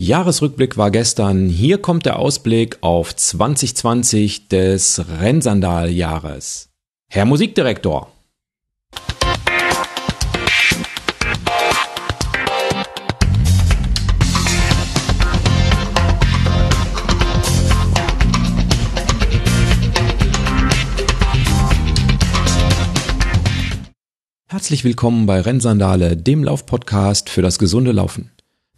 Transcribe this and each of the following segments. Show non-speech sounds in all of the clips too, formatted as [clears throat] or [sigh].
Jahresrückblick war gestern. Hier kommt der Ausblick auf 2020 des Rennsandal-Jahres. Herr Musikdirektor. Herzlich willkommen bei Rennsandale, dem Laufpodcast für das gesunde Laufen.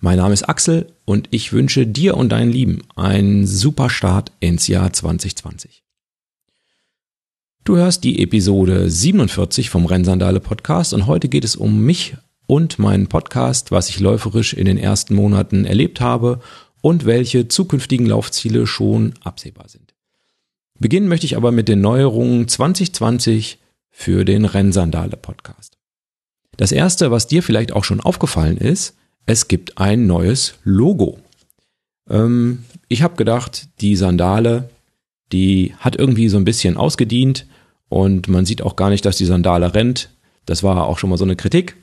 Mein Name ist Axel und ich wünsche dir und deinen Lieben einen super Start ins Jahr 2020. Du hörst die Episode 47 vom Rennsandale Podcast und heute geht es um mich und meinen Podcast, was ich läuferisch in den ersten Monaten erlebt habe und welche zukünftigen Laufziele schon absehbar sind. Beginnen möchte ich aber mit den Neuerungen 2020 für den Rennsandale Podcast. Das erste, was dir vielleicht auch schon aufgefallen ist, es gibt ein neues Logo. Ähm, ich habe gedacht, die Sandale, die hat irgendwie so ein bisschen ausgedient und man sieht auch gar nicht, dass die Sandale rennt. Das war auch schon mal so eine Kritik.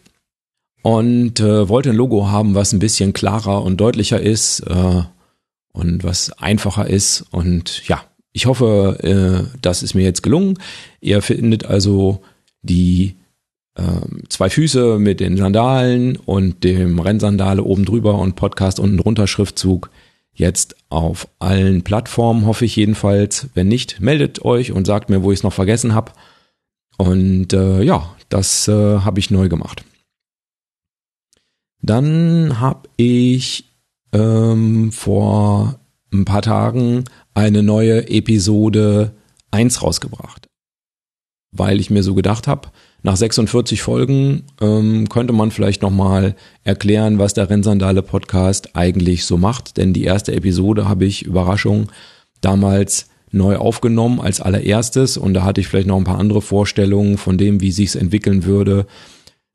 Und äh, wollte ein Logo haben, was ein bisschen klarer und deutlicher ist äh, und was einfacher ist. Und ja, ich hoffe, äh, das ist mir jetzt gelungen. Ihr findet also die zwei Füße mit den Sandalen und dem Rennsandale oben drüber und Podcast unten drunter Schriftzug. Jetzt auf allen Plattformen, hoffe ich jedenfalls. Wenn nicht, meldet euch und sagt mir, wo ich es noch vergessen habe. Und äh, ja, das äh, habe ich neu gemacht. Dann habe ich ähm, vor ein paar Tagen eine neue Episode 1 rausgebracht. Weil ich mir so gedacht habe, nach 46 Folgen ähm, könnte man vielleicht nochmal erklären, was der Rennsandale Podcast eigentlich so macht. Denn die erste Episode habe ich, Überraschung, damals neu aufgenommen als allererstes und da hatte ich vielleicht noch ein paar andere Vorstellungen von dem, wie sich es entwickeln würde.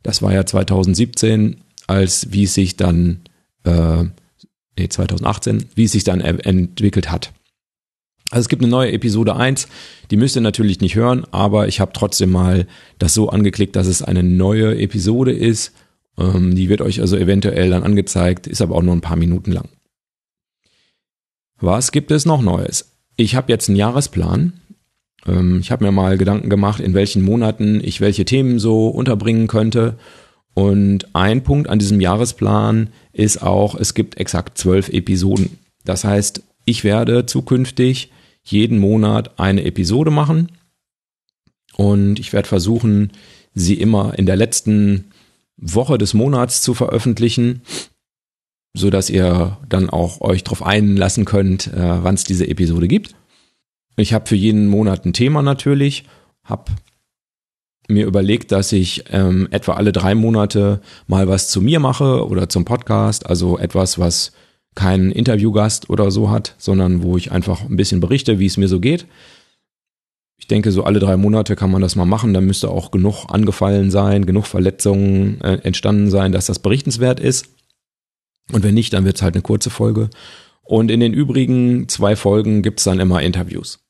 Das war ja 2017, als wie es sich dann, äh, nee, 2018, wie es sich dann entwickelt hat. Also es gibt eine neue Episode 1, die müsst ihr natürlich nicht hören, aber ich habe trotzdem mal das so angeklickt, dass es eine neue Episode ist. Ähm, die wird euch also eventuell dann angezeigt, ist aber auch nur ein paar Minuten lang. Was gibt es noch Neues? Ich habe jetzt einen Jahresplan. Ähm, ich habe mir mal Gedanken gemacht, in welchen Monaten ich welche Themen so unterbringen könnte. Und ein Punkt an diesem Jahresplan ist auch, es gibt exakt zwölf Episoden. Das heißt, ich werde zukünftig jeden Monat eine Episode machen. Und ich werde versuchen, sie immer in der letzten Woche des Monats zu veröffentlichen, so dass ihr dann auch euch darauf einlassen könnt, äh, wann es diese Episode gibt. Ich habe für jeden Monat ein Thema natürlich, habe mir überlegt, dass ich ähm, etwa alle drei Monate mal was zu mir mache oder zum Podcast, also etwas, was keinen Interviewgast oder so hat, sondern wo ich einfach ein bisschen berichte, wie es mir so geht. Ich denke, so alle drei Monate kann man das mal machen. Da müsste auch genug angefallen sein, genug Verletzungen äh, entstanden sein, dass das berichtenswert ist. Und wenn nicht, dann wird es halt eine kurze Folge. Und in den übrigen zwei Folgen gibt's dann immer Interviews.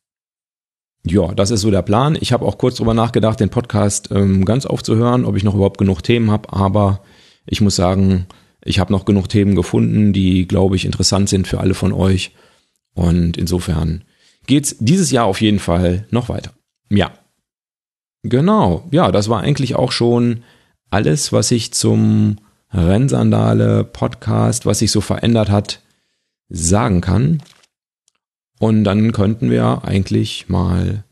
Ja, das ist so der Plan. Ich habe auch kurz drüber nachgedacht, den Podcast ähm, ganz aufzuhören, ob ich noch überhaupt genug Themen habe. Aber ich muss sagen, ich habe noch genug Themen gefunden, die, glaube ich, interessant sind für alle von euch. Und insofern geht's dieses Jahr auf jeden Fall noch weiter. Ja. Genau. Ja, das war eigentlich auch schon alles, was ich zum Rennsandale Podcast, was sich so verändert hat, sagen kann. Und dann könnten wir eigentlich mal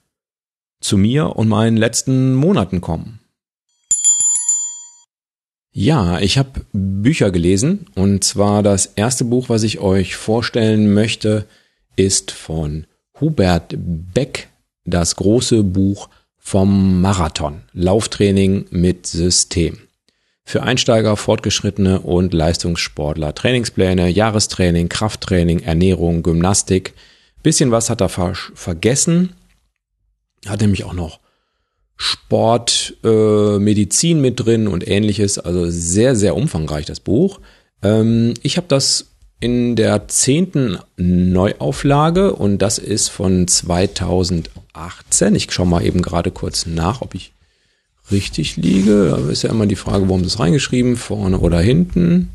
zu mir und meinen letzten Monaten kommen. Ja, ich habe Bücher gelesen und zwar das erste Buch, was ich euch vorstellen möchte, ist von Hubert Beck, das große Buch vom Marathon, Lauftraining mit System. Für Einsteiger, Fortgeschrittene und Leistungssportler. Trainingspläne, Jahrestraining, Krafttraining, Ernährung, Gymnastik. Bisschen was hat er vergessen. Hat nämlich auch noch Sport, äh, Medizin mit drin und ähnliches. Also sehr, sehr umfangreich das Buch. Ähm, ich habe das in der zehnten Neuauflage und das ist von 2018. Ich schaue mal eben gerade kurz nach, ob ich richtig liege. Da ist ja immer die Frage, warum das reingeschrieben, vorne oder hinten.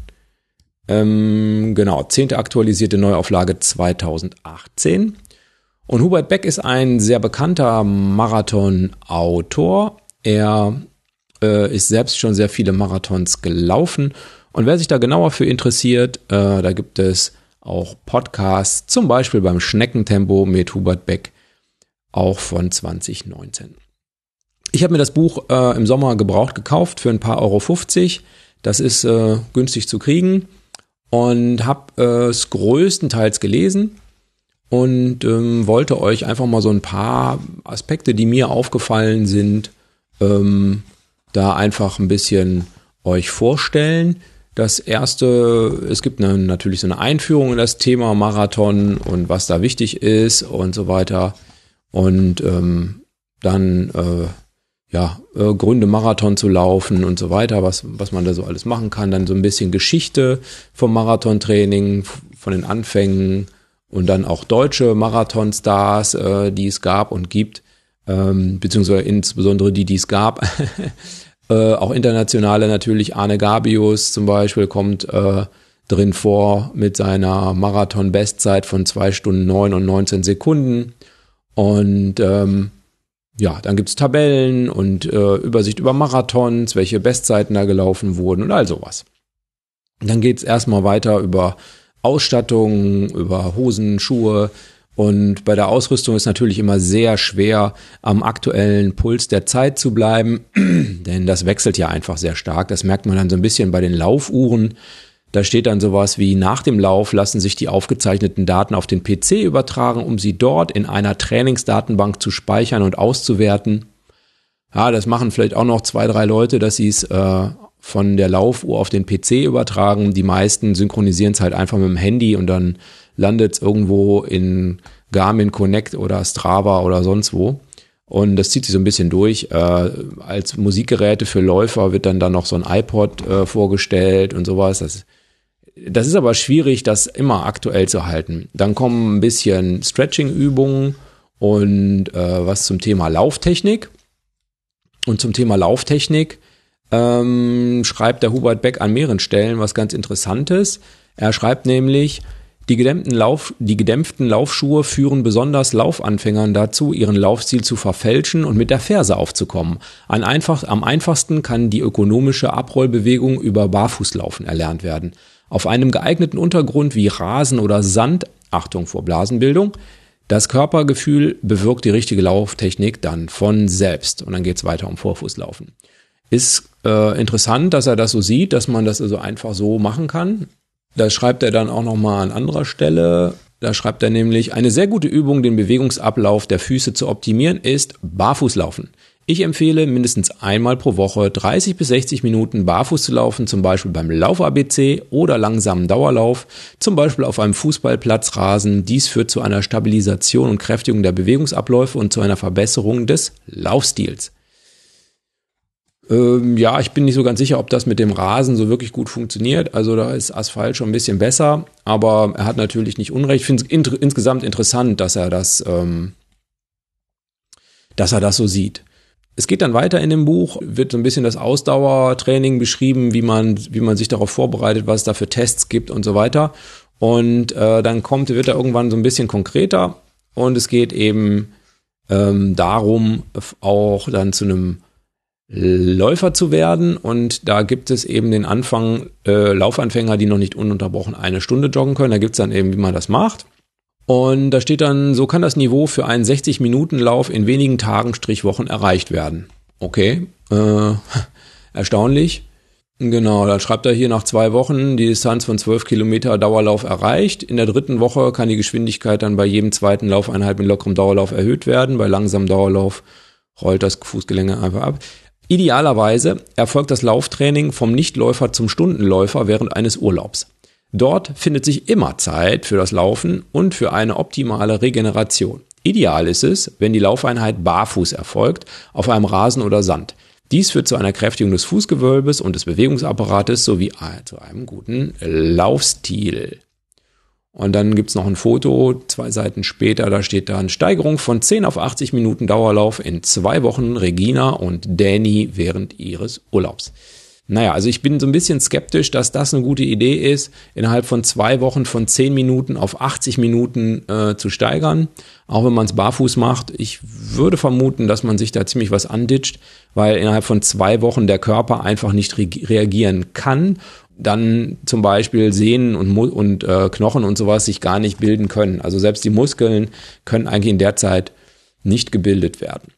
Ähm, genau, zehnte aktualisierte Neuauflage 2018. Und Hubert Beck ist ein sehr bekannter Marathon-Autor. Er äh, ist selbst schon sehr viele Marathons gelaufen. Und wer sich da genauer für interessiert, äh, da gibt es auch Podcasts, zum Beispiel beim Schneckentempo mit Hubert Beck, auch von 2019. Ich habe mir das Buch äh, im Sommer gebraucht gekauft für ein paar Euro 50. Das ist äh, günstig zu kriegen und habe äh, es größtenteils gelesen und ähm, wollte euch einfach mal so ein paar Aspekte, die mir aufgefallen sind, ähm, da einfach ein bisschen euch vorstellen. Das erste, es gibt eine, natürlich so eine Einführung in das Thema Marathon und was da wichtig ist und so weiter. Und ähm, dann äh, ja, äh, Gründe, Marathon zu laufen und so weiter, was, was man da so alles machen kann. Dann so ein bisschen Geschichte vom Marathontraining, von den Anfängen und dann auch deutsche Marathonstars, äh, die es gab und gibt, ähm, beziehungsweise insbesondere die, die es gab. [laughs] äh, auch internationale natürlich, Arne Gabius zum Beispiel kommt äh, drin vor mit seiner Marathon-Bestzeit von zwei Stunden neun und 19 Sekunden. Und ähm, ja, dann gibt's Tabellen und äh, Übersicht über Marathons, welche Bestzeiten da gelaufen wurden und all sowas. Dann geht's erstmal weiter über Ausstattung, über Hosen, Schuhe. Und bei der Ausrüstung ist natürlich immer sehr schwer, am aktuellen Puls der Zeit zu bleiben, [clears throat] denn das wechselt ja einfach sehr stark. Das merkt man dann so ein bisschen bei den Laufuhren. Da steht dann sowas wie nach dem Lauf lassen sich die aufgezeichneten Daten auf den PC übertragen, um sie dort in einer Trainingsdatenbank zu speichern und auszuwerten. Ja, das machen vielleicht auch noch zwei, drei Leute, dass sie es äh, von der Laufuhr auf den PC übertragen. Die meisten synchronisieren es halt einfach mit dem Handy und dann landet es irgendwo in Garmin Connect oder Strava oder sonst wo. Und das zieht sich so ein bisschen durch. Äh, als Musikgeräte für Läufer wird dann da noch so ein iPod äh, vorgestellt und sowas. Das das ist aber schwierig, das immer aktuell zu halten. Dann kommen ein bisschen Stretching-Übungen und äh, was zum Thema Lauftechnik. Und zum Thema Lauftechnik ähm, schreibt der Hubert Beck an mehreren Stellen was ganz Interessantes. Er schreibt nämlich, die gedämpften, Lauf, die gedämpften Laufschuhe führen besonders Laufanfängern dazu, ihren Laufstil zu verfälschen und mit der Ferse aufzukommen. Ein einfach, am einfachsten kann die ökonomische Abrollbewegung über Barfußlaufen erlernt werden. Auf einem geeigneten Untergrund wie Rasen oder Sand, Achtung vor Blasenbildung, das Körpergefühl bewirkt die richtige Lauftechnik dann von selbst. Und dann geht es weiter um Vorfußlaufen. Ist äh, interessant, dass er das so sieht, dass man das also einfach so machen kann. Das schreibt er dann auch nochmal an anderer Stelle. Da schreibt er nämlich, eine sehr gute Übung, den Bewegungsablauf der Füße zu optimieren, ist Barfußlaufen. Ich empfehle mindestens einmal pro Woche 30 bis 60 Minuten barfuß zu laufen, zum Beispiel beim Lauf-ABC oder langsamen Dauerlauf, zum Beispiel auf einem Fußballplatzrasen. Dies führt zu einer Stabilisation und Kräftigung der Bewegungsabläufe und zu einer Verbesserung des Laufstils. Ähm, ja, ich bin nicht so ganz sicher, ob das mit dem Rasen so wirklich gut funktioniert. Also da ist Asphalt schon ein bisschen besser, aber er hat natürlich nicht Unrecht. Ich finde es int insgesamt interessant, dass er das, ähm, dass er das so sieht. Es geht dann weiter in dem Buch, wird so ein bisschen das Ausdauertraining beschrieben, wie man, wie man sich darauf vorbereitet, was es da für Tests gibt und so weiter. Und äh, dann kommt, wird er irgendwann so ein bisschen konkreter und es geht eben ähm, darum, auch dann zu einem Läufer zu werden. Und da gibt es eben den Anfang äh, Laufanfänger, die noch nicht ununterbrochen eine Stunde joggen können. Da gibt es dann eben, wie man das macht. Und da steht dann, so kann das Niveau für einen 60-Minuten-Lauf in wenigen Tagen, Strichwochen erreicht werden. Okay, äh, [laughs] erstaunlich. Genau, dann schreibt er hier nach zwei Wochen die Distanz von 12 Kilometer Dauerlauf erreicht. In der dritten Woche kann die Geschwindigkeit dann bei jedem zweiten Laufeinheit mit lockerem Dauerlauf erhöht werden. Bei langsamem Dauerlauf rollt das Fußgelänge einfach ab. Idealerweise erfolgt das Lauftraining vom Nichtläufer zum Stundenläufer während eines Urlaubs. Dort findet sich immer Zeit für das Laufen und für eine optimale Regeneration. Ideal ist es, wenn die Laufeinheit barfuß erfolgt, auf einem Rasen oder Sand. Dies führt zu einer Kräftigung des Fußgewölbes und des Bewegungsapparates sowie zu einem guten Laufstil. Und dann gibt's noch ein Foto, zwei Seiten später, da steht dann Steigerung von 10 auf 80 Minuten Dauerlauf in zwei Wochen Regina und Danny während ihres Urlaubs. Naja, also ich bin so ein bisschen skeptisch, dass das eine gute Idee ist, innerhalb von zwei Wochen von 10 Minuten auf 80 Minuten äh, zu steigern, auch wenn man es barfuß macht. Ich würde vermuten, dass man sich da ziemlich was anditscht, weil innerhalb von zwei Wochen der Körper einfach nicht re reagieren kann dann zum Beispiel Sehnen und, und äh, Knochen und sowas sich gar nicht bilden können. Also selbst die Muskeln können eigentlich in der Zeit nicht gebildet werden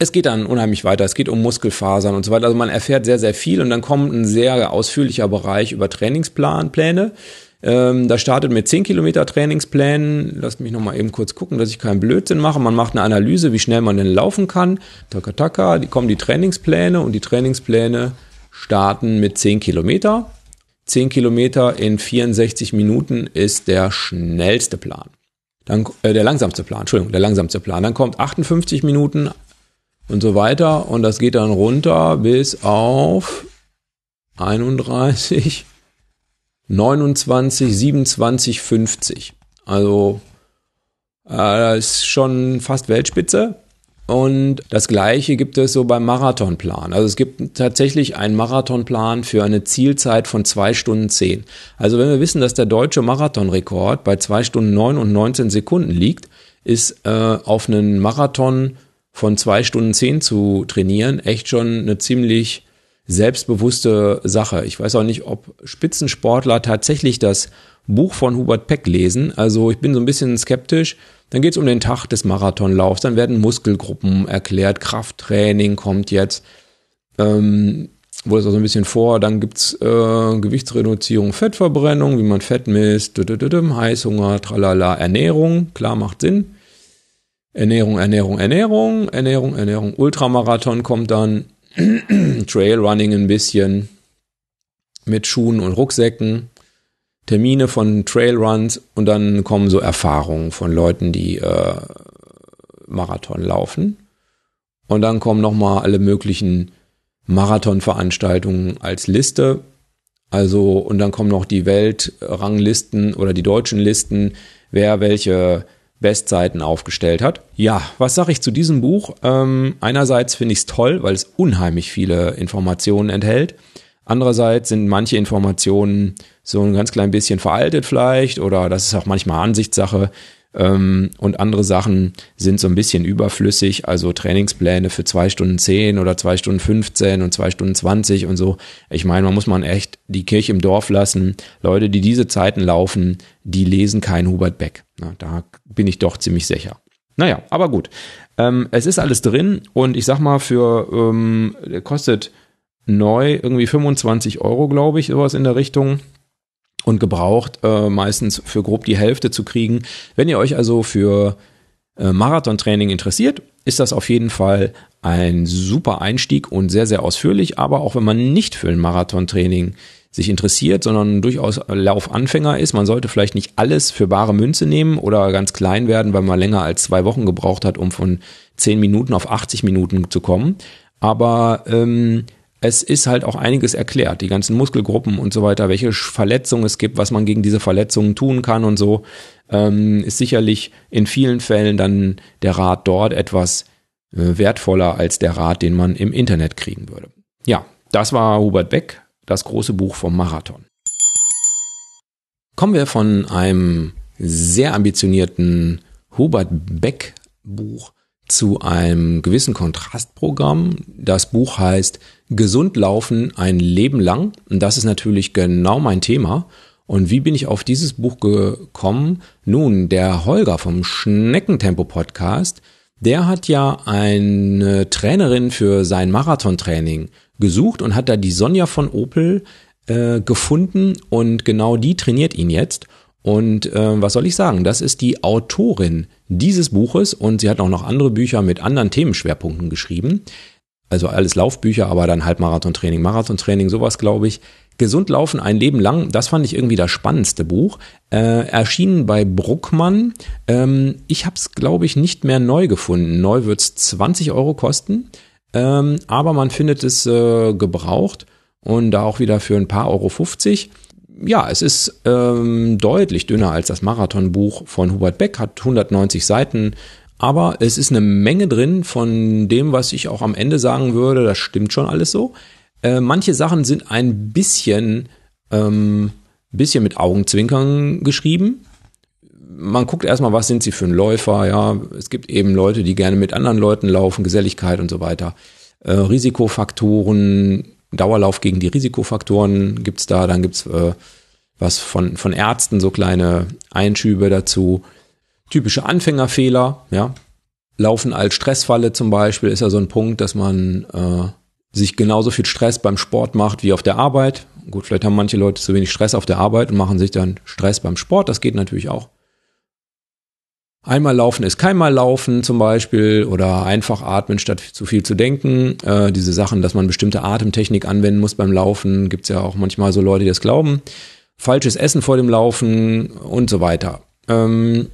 es geht dann unheimlich weiter. Es geht um Muskelfasern und so weiter. Also man erfährt sehr, sehr viel und dann kommt ein sehr ausführlicher Bereich über Trainingspläne. Ähm, da startet mit 10 Kilometer Trainingsplänen. Lasst mich nochmal eben kurz gucken, dass ich keinen Blödsinn mache. Man macht eine Analyse, wie schnell man denn laufen kann. Taka, taka, die kommen die Trainingspläne und die Trainingspläne starten mit 10 Kilometer. 10 Kilometer in 64 Minuten ist der schnellste Plan. Dann, äh, der langsamste Plan, Entschuldigung, der langsamste Plan. Dann kommt 58 Minuten, und so weiter. Und das geht dann runter bis auf 31, 29, 27, 50. Also äh, ist schon fast Weltspitze. Und das gleiche gibt es so beim Marathonplan. Also es gibt tatsächlich einen Marathonplan für eine Zielzeit von zwei Stunden zehn. Also wenn wir wissen, dass der deutsche Marathonrekord bei zwei Stunden neun und 19 Sekunden liegt, ist äh, auf einen Marathon von zwei Stunden zehn zu trainieren echt schon eine ziemlich selbstbewusste Sache. Ich weiß auch nicht, ob Spitzensportler tatsächlich das Buch von Hubert Peck lesen. Also ich bin so ein bisschen skeptisch. Dann geht es um den Tag des Marathonlaufs. Dann werden Muskelgruppen erklärt. Krafttraining kommt jetzt. Ähm, wurde es auch so ein bisschen vor. Dann gibt's äh, Gewichtsreduzierung, Fettverbrennung, wie man Fett misst, Heißhunger, tralala, Ernährung. Klar, macht Sinn. Ernährung, Ernährung, Ernährung, Ernährung, Ernährung, Ultramarathon kommt dann, [clears throat] Trailrunning ein bisschen mit Schuhen und Rucksäcken, Termine von Trailruns und dann kommen so Erfahrungen von Leuten, die äh, Marathon laufen. Und dann kommen nochmal alle möglichen Marathonveranstaltungen als Liste. Also, und dann kommen noch die Weltranglisten oder die deutschen Listen, wer welche Bestseiten aufgestellt hat. Ja, was sage ich zu diesem Buch? Ähm, einerseits finde ich es toll, weil es unheimlich viele Informationen enthält. Andererseits sind manche Informationen so ein ganz klein bisschen veraltet vielleicht oder das ist auch manchmal Ansichtssache. Ähm, und andere Sachen sind so ein bisschen überflüssig, also Trainingspläne für zwei Stunden zehn oder zwei Stunden 15 und zwei Stunden 20 und so. Ich meine, man muss man echt die Kirche im Dorf lassen. Leute, die diese Zeiten laufen, die lesen kein Hubert Beck. Na, da bin ich doch ziemlich sicher. Naja, aber gut. Ähm, es ist alles drin und ich sag mal, für ähm, kostet neu irgendwie 25 Euro, glaube ich, sowas in der Richtung und gebraucht äh, meistens für grob die Hälfte zu kriegen. Wenn ihr euch also für äh, Marathontraining interessiert, ist das auf jeden Fall ein super Einstieg und sehr, sehr ausführlich. Aber auch wenn man nicht für ein Marathontraining sich interessiert, sondern durchaus Laufanfänger ist, man sollte vielleicht nicht alles für bare Münze nehmen oder ganz klein werden, weil man länger als zwei Wochen gebraucht hat, um von zehn Minuten auf 80 Minuten zu kommen. Aber ähm, es ist halt auch einiges erklärt, die ganzen Muskelgruppen und so weiter, welche Verletzungen es gibt, was man gegen diese Verletzungen tun kann und so, ähm, ist sicherlich in vielen Fällen dann der Rat dort etwas äh, wertvoller als der Rat, den man im Internet kriegen würde. Ja, das war Hubert Beck, das große Buch vom Marathon. Kommen wir von einem sehr ambitionierten Hubert Beck Buch zu einem gewissen Kontrastprogramm. Das Buch heißt Gesund laufen ein Leben lang. Und das ist natürlich genau mein Thema. Und wie bin ich auf dieses Buch gekommen? Nun, der Holger vom Schneckentempo Podcast, der hat ja eine Trainerin für sein Marathontraining gesucht und hat da die Sonja von Opel äh, gefunden und genau die trainiert ihn jetzt. Und äh, was soll ich sagen? Das ist die Autorin dieses Buches und sie hat auch noch andere Bücher mit anderen Themenschwerpunkten geschrieben. Also alles Laufbücher, aber dann halt Marathontraining, Marathontraining, sowas glaube ich. Gesund laufen ein Leben lang, das fand ich irgendwie das spannendste Buch. Äh, erschienen bei Bruckmann. Ähm, ich habe es, glaube ich, nicht mehr neu gefunden. Neu wird's 20 Euro kosten, ähm, aber man findet es äh, gebraucht und da auch wieder für ein paar Euro 50 ja, es ist ähm, deutlich dünner als das Marathonbuch von Hubert Beck, hat 190 Seiten, aber es ist eine Menge drin von dem, was ich auch am Ende sagen würde, das stimmt schon alles so. Äh, manche Sachen sind ein bisschen, ähm, bisschen mit Augenzwinkern geschrieben. Man guckt erstmal, was sind sie für ein Läufer, ja. Es gibt eben Leute, die gerne mit anderen Leuten laufen, Geselligkeit und so weiter. Äh, Risikofaktoren, Dauerlauf gegen die Risikofaktoren gibt's da, dann gibt's äh, was von, von Ärzten, so kleine Einschübe dazu. Typische Anfängerfehler, ja. Laufen als Stressfalle zum Beispiel ist ja so ein Punkt, dass man äh, sich genauso viel Stress beim Sport macht wie auf der Arbeit. Gut, vielleicht haben manche Leute zu wenig Stress auf der Arbeit und machen sich dann Stress beim Sport. Das geht natürlich auch. Einmal laufen ist keinmal laufen zum Beispiel oder einfach atmen statt zu viel zu denken. Äh, diese Sachen, dass man bestimmte Atemtechnik anwenden muss beim Laufen, gibt's ja auch manchmal so Leute, die das glauben. Falsches Essen vor dem Laufen und so weiter. Ähm,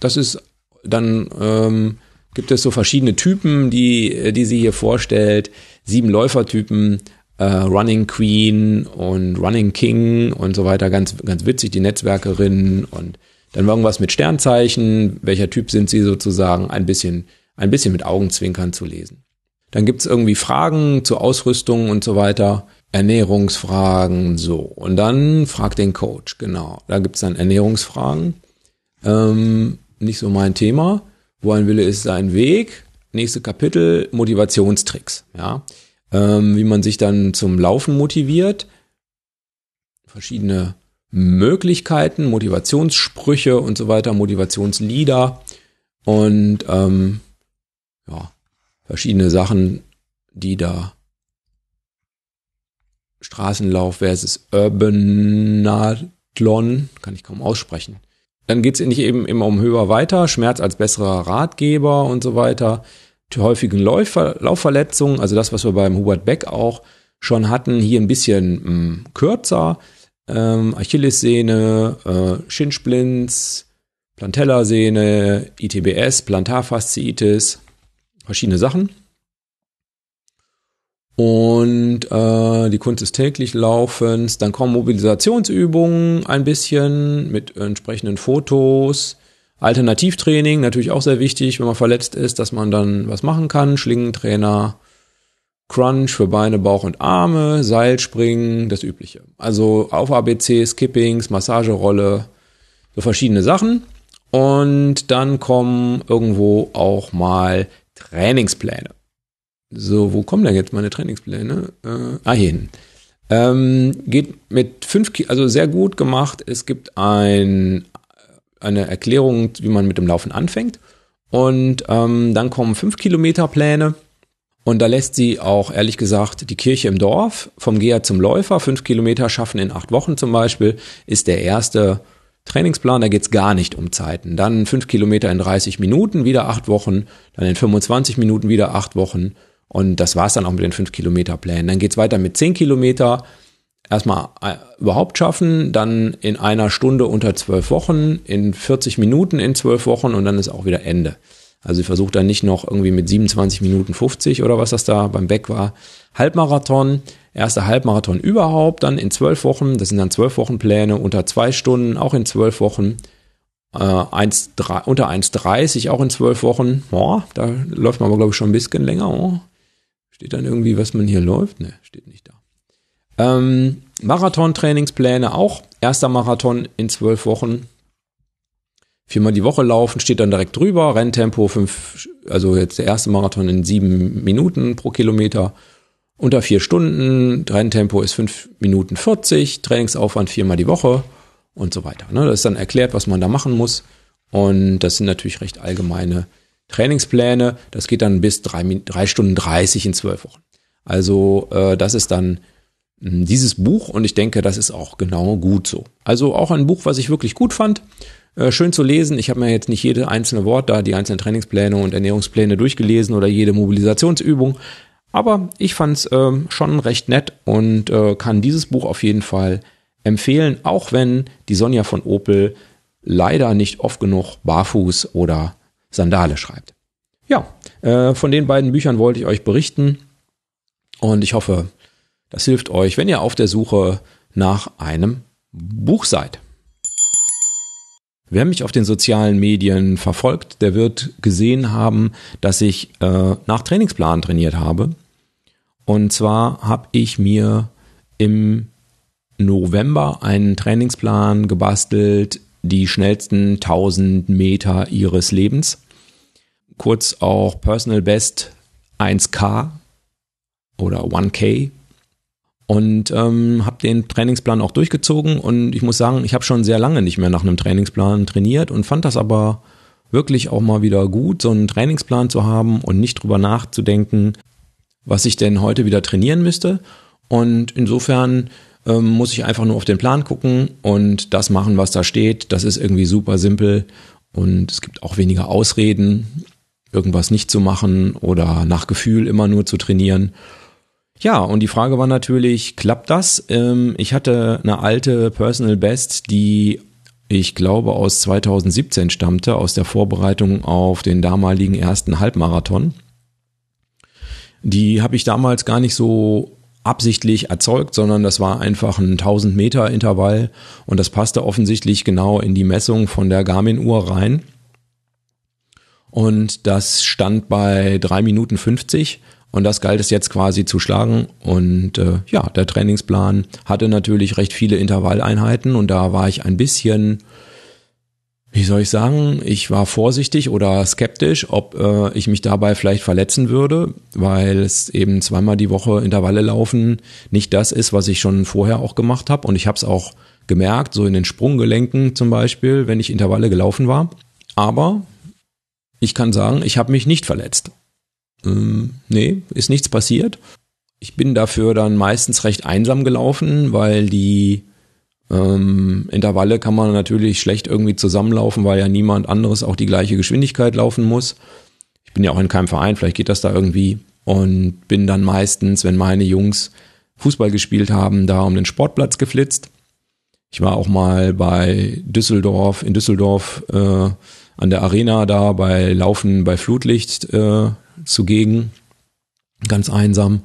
das ist dann ähm, gibt es so verschiedene Typen, die, die sie hier vorstellt. Sieben Läufertypen, äh, Running Queen und Running King und so weiter. Ganz, ganz witzig, die Netzwerkerin und dann irgendwas mit Sternzeichen. Welcher Typ sind sie sozusagen? Ein bisschen, ein bisschen mit Augenzwinkern zu lesen. Dann gibt's irgendwie Fragen zur Ausrüstung und so weiter. Ernährungsfragen, so. Und dann fragt den Coach, genau. Da gibt's dann Ernährungsfragen. Ähm, nicht so mein Thema. Wo ein Wille ist, sein Weg. Nächste Kapitel, Motivationstricks. Ja, ähm, wie man sich dann zum Laufen motiviert. Verschiedene Möglichkeiten, Motivationssprüche und so weiter, Motivationslieder und ähm, ja, verschiedene Sachen, die da Straßenlauf versus Urbanathlon, kann ich kaum aussprechen. Dann geht es eben immer um höher weiter, Schmerz als besserer Ratgeber und so weiter. Die häufigen Läufer, Laufverletzungen, also das, was wir beim Hubert Beck auch schon hatten, hier ein bisschen mh, hm, kürzer. Ähm, Achillessehne, äh, Shinsplints, Plantellasehne, ITBS, Plantarfasziitis, verschiedene Sachen. Und äh, die Kunst des täglich Laufens. Dann kommen Mobilisationsübungen ein bisschen mit entsprechenden Fotos. Alternativtraining, natürlich auch sehr wichtig, wenn man verletzt ist, dass man dann was machen kann. Schlingentrainer, Crunch für Beine, Bauch und Arme, Seilspringen, das Übliche. Also auf ABC, Skippings, Massagerolle, so verschiedene Sachen. Und dann kommen irgendwo auch mal Trainingspläne. So, wo kommen denn jetzt meine Trainingspläne? Äh, ah, hier hin. Ähm, geht mit fünf, also sehr gut gemacht. Es gibt ein, eine Erklärung, wie man mit dem Laufen anfängt. Und ähm, dann kommen fünf Kilometer Pläne. Und da lässt sie auch, ehrlich gesagt, die Kirche im Dorf vom Geher zum Läufer. Fünf Kilometer schaffen in acht Wochen zum Beispiel, ist der erste Trainingsplan. Da geht's gar nicht um Zeiten. Dann fünf Kilometer in 30 Minuten, wieder acht Wochen. Dann in 25 Minuten wieder acht Wochen. Und das war's dann auch mit den 5-Kilometer-Plänen. Dann geht's weiter mit 10 Kilometer. Erstmal äh, überhaupt schaffen, dann in einer Stunde unter 12 Wochen, in 40 Minuten in 12 Wochen und dann ist auch wieder Ende. Also ich versuche dann nicht noch irgendwie mit 27 Minuten 50 oder was das da beim Beck war. Halbmarathon, erster Halbmarathon überhaupt, dann in 12 Wochen, das sind dann 12 Wochen Pläne, unter zwei Stunden, auch in 12 Wochen. Äh, 1, 3, unter 1,30 auch in 12 Wochen. Boah, da läuft man aber, glaube ich, schon ein bisschen länger. Oh. Steht dann irgendwie, was man hier läuft? Ne, steht nicht da. Ähm, Marathon-Trainingspläne auch. Erster Marathon in zwölf Wochen. Viermal die Woche laufen, steht dann direkt drüber. Renntempo fünf, also jetzt der erste Marathon in sieben Minuten pro Kilometer. Unter vier Stunden. Renntempo ist fünf Minuten 40. Trainingsaufwand viermal die Woche und so weiter. Ne? Das ist dann erklärt, was man da machen muss. Und das sind natürlich recht allgemeine Trainingspläne. Das geht dann bis drei, drei Stunden 30 in zwölf Wochen. Also äh, das ist dann hm, dieses Buch und ich denke, das ist auch genau gut so. Also auch ein Buch, was ich wirklich gut fand. Äh, schön zu lesen. Ich habe mir jetzt nicht jede einzelne Wort da, die einzelnen Trainingspläne und Ernährungspläne durchgelesen oder jede Mobilisationsübung. Aber ich fand es äh, schon recht nett und äh, kann dieses Buch auf jeden Fall empfehlen, auch wenn die Sonja von Opel leider nicht oft genug barfuß oder Sandale schreibt. Ja, äh, von den beiden Büchern wollte ich euch berichten und ich hoffe, das hilft euch, wenn ihr auf der Suche nach einem Buch seid. Wer mich auf den sozialen Medien verfolgt, der wird gesehen haben, dass ich äh, nach Trainingsplan trainiert habe. Und zwar habe ich mir im November einen Trainingsplan gebastelt, die schnellsten 1000 Meter ihres Lebens. Kurz auch Personal Best 1K oder 1K. Und ähm, habe den Trainingsplan auch durchgezogen und ich muss sagen, ich habe schon sehr lange nicht mehr nach einem Trainingsplan trainiert und fand das aber wirklich auch mal wieder gut, so einen Trainingsplan zu haben und nicht drüber nachzudenken, was ich denn heute wieder trainieren müsste. Und insofern ähm, muss ich einfach nur auf den Plan gucken und das machen, was da steht. Das ist irgendwie super simpel und es gibt auch weniger Ausreden, irgendwas nicht zu machen oder nach Gefühl immer nur zu trainieren. Ja, und die Frage war natürlich, klappt das? Ähm, ich hatte eine alte Personal Best, die ich glaube aus 2017 stammte, aus der Vorbereitung auf den damaligen ersten Halbmarathon. Die habe ich damals gar nicht so absichtlich erzeugt, sondern das war einfach ein 1000 Meter Intervall und das passte offensichtlich genau in die Messung von der Garmin-Uhr rein. Und das stand bei drei Minuten 50 und das galt es jetzt quasi zu schlagen. Und äh, ja, der Trainingsplan hatte natürlich recht viele Intervalleinheiten und da war ich ein bisschen wie soll ich sagen, ich war vorsichtig oder skeptisch, ob äh, ich mich dabei vielleicht verletzen würde, weil es eben zweimal die Woche Intervalle laufen nicht das ist, was ich schon vorher auch gemacht habe. Und ich habe es auch gemerkt, so in den Sprunggelenken zum Beispiel, wenn ich Intervalle gelaufen war. Aber ich kann sagen, ich habe mich nicht verletzt. Ähm, nee, ist nichts passiert. Ich bin dafür dann meistens recht einsam gelaufen, weil die ähm, Intervalle kann man natürlich schlecht irgendwie zusammenlaufen, weil ja niemand anderes auch die gleiche Geschwindigkeit laufen muss. Ich bin ja auch in keinem Verein, vielleicht geht das da irgendwie und bin dann meistens, wenn meine Jungs Fußball gespielt haben, da um den Sportplatz geflitzt. Ich war auch mal bei Düsseldorf, in Düsseldorf äh, an der Arena da bei Laufen bei Flutlicht äh, zugegen. Ganz einsam.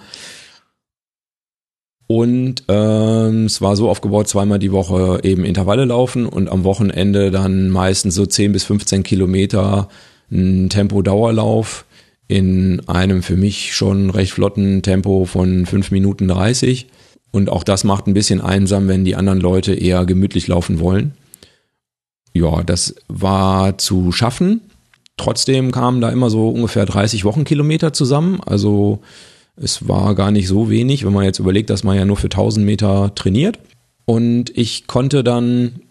Und ähm, es war so aufgebaut, zweimal die Woche eben Intervalle laufen und am Wochenende dann meistens so 10 bis 15 Kilometer ein Tempo-Dauerlauf in einem für mich schon recht flotten Tempo von 5 Minuten 30. Und auch das macht ein bisschen einsam, wenn die anderen Leute eher gemütlich laufen wollen. Ja, das war zu schaffen. Trotzdem kamen da immer so ungefähr 30 Wochenkilometer zusammen. Also es war gar nicht so wenig, wenn man jetzt überlegt, dass man ja nur für 1000 Meter trainiert. Und ich konnte dann